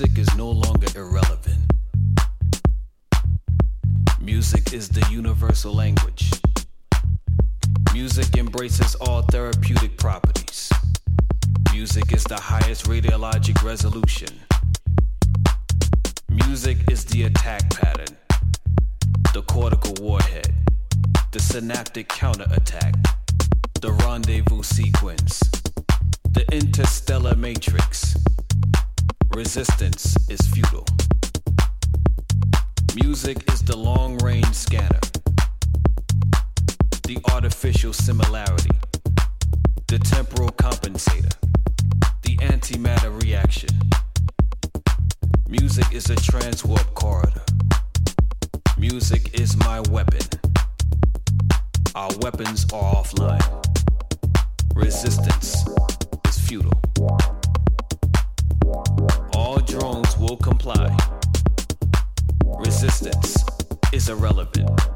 Music is no longer irrelevant. Music is the universal language. Music embraces all therapeutic properties. Music is the highest radiologic resolution. Music is the attack pattern, the cortical warhead, the synaptic counterattack, the rendezvous sequence, the interstellar matrix. Resistance is futile. Music is the long range scanner, the artificial similarity, the temporal compensator, the antimatter reaction. Music is a transwarp corridor. Music is my weapon. Our weapons are offline. Resistance is futile. Irrelevant.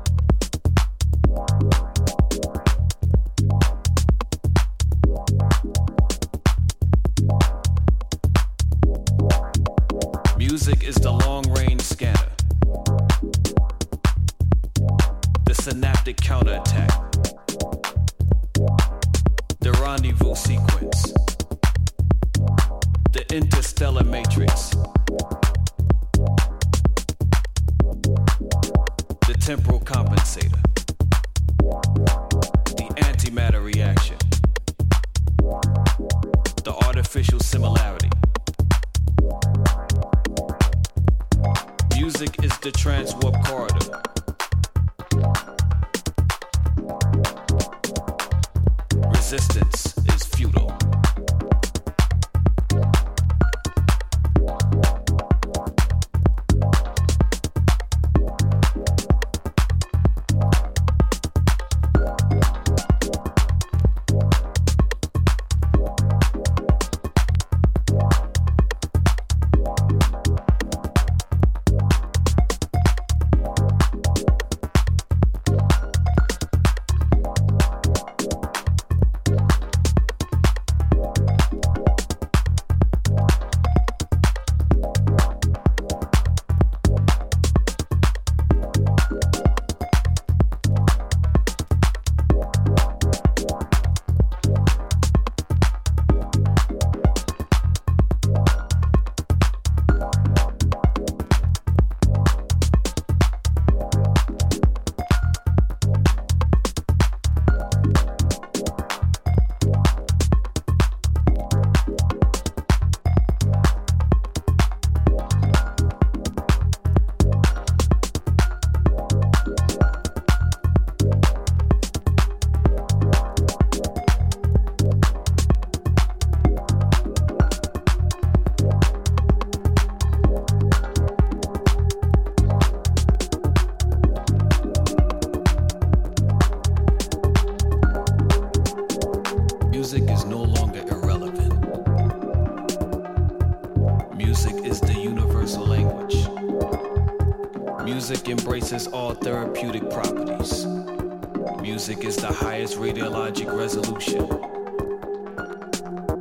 The highest radiologic resolution.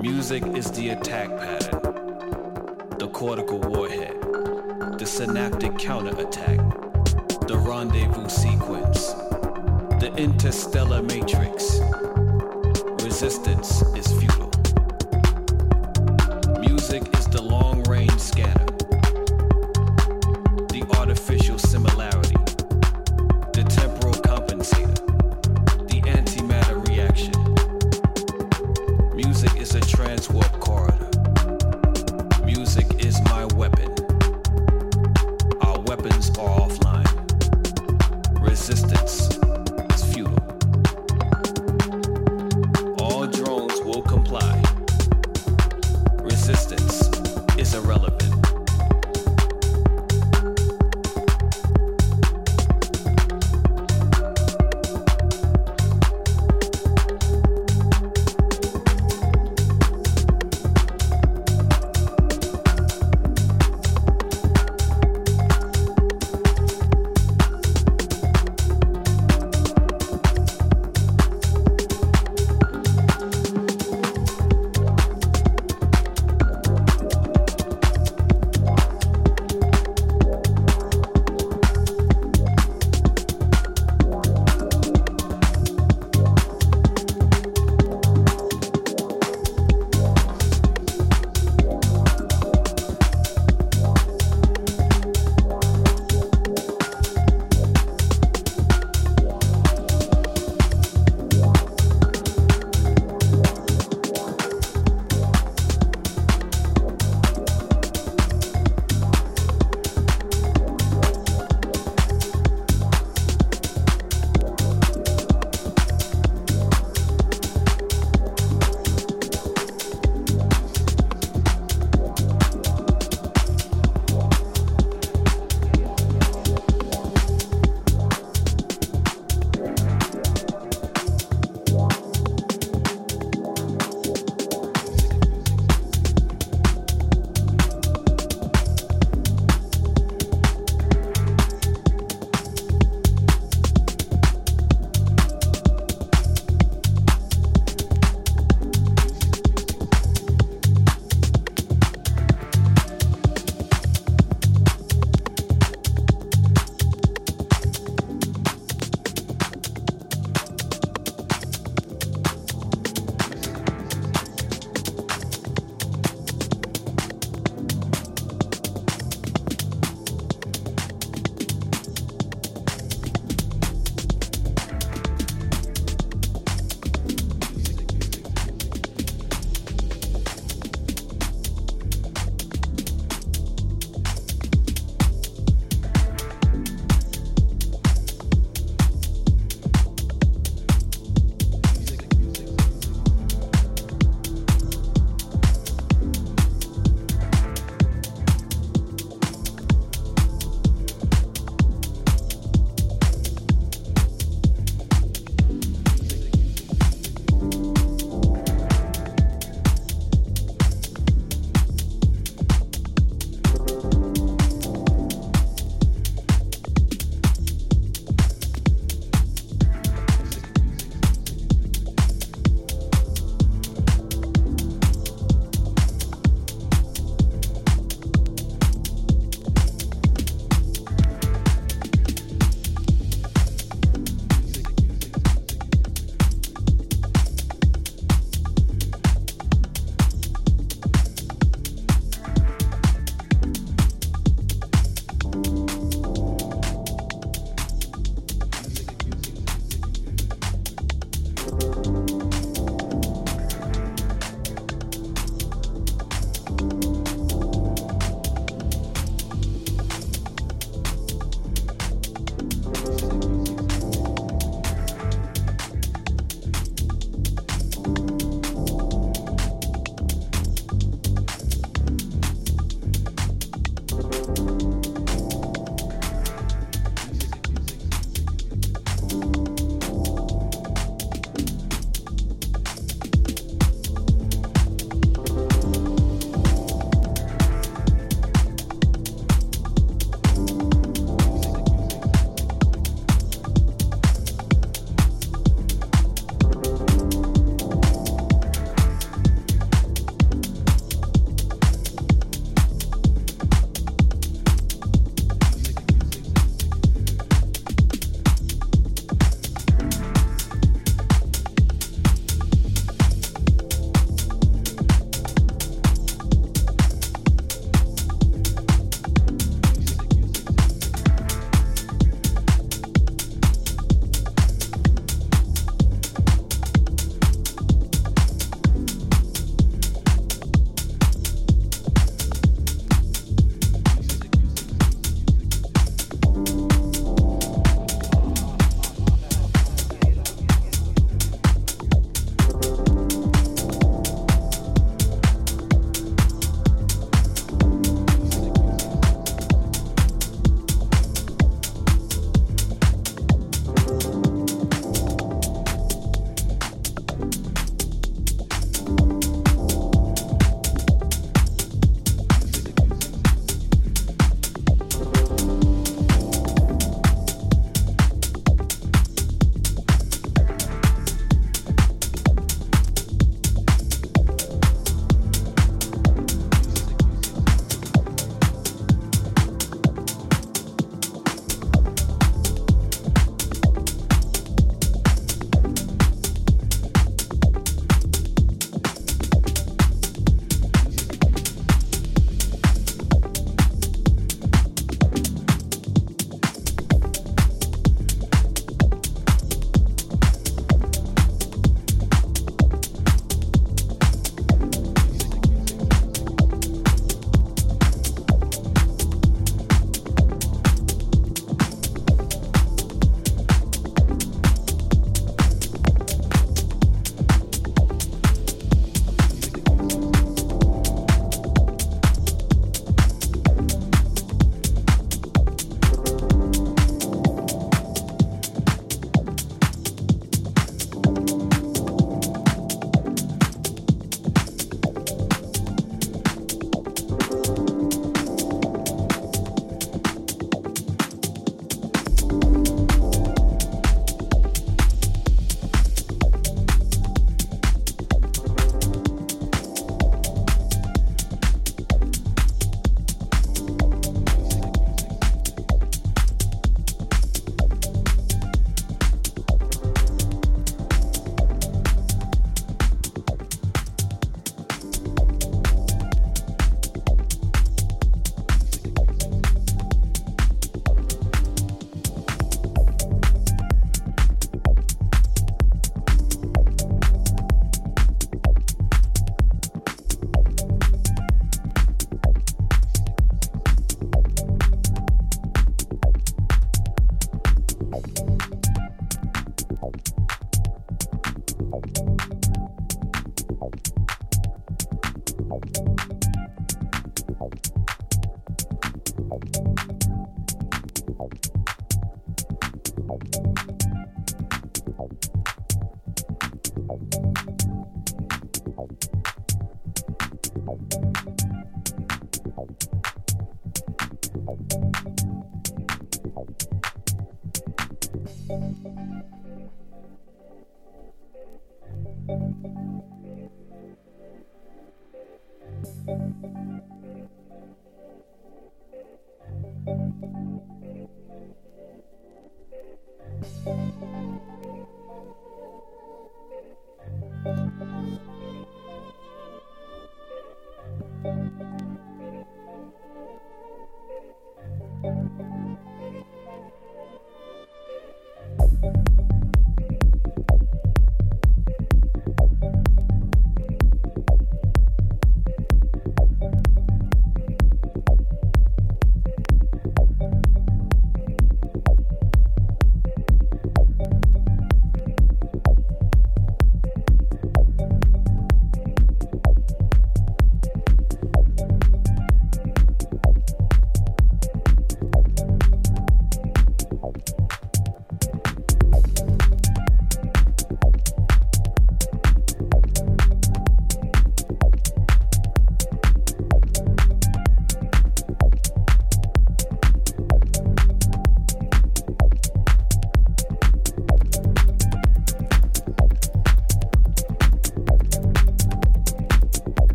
Music is the attack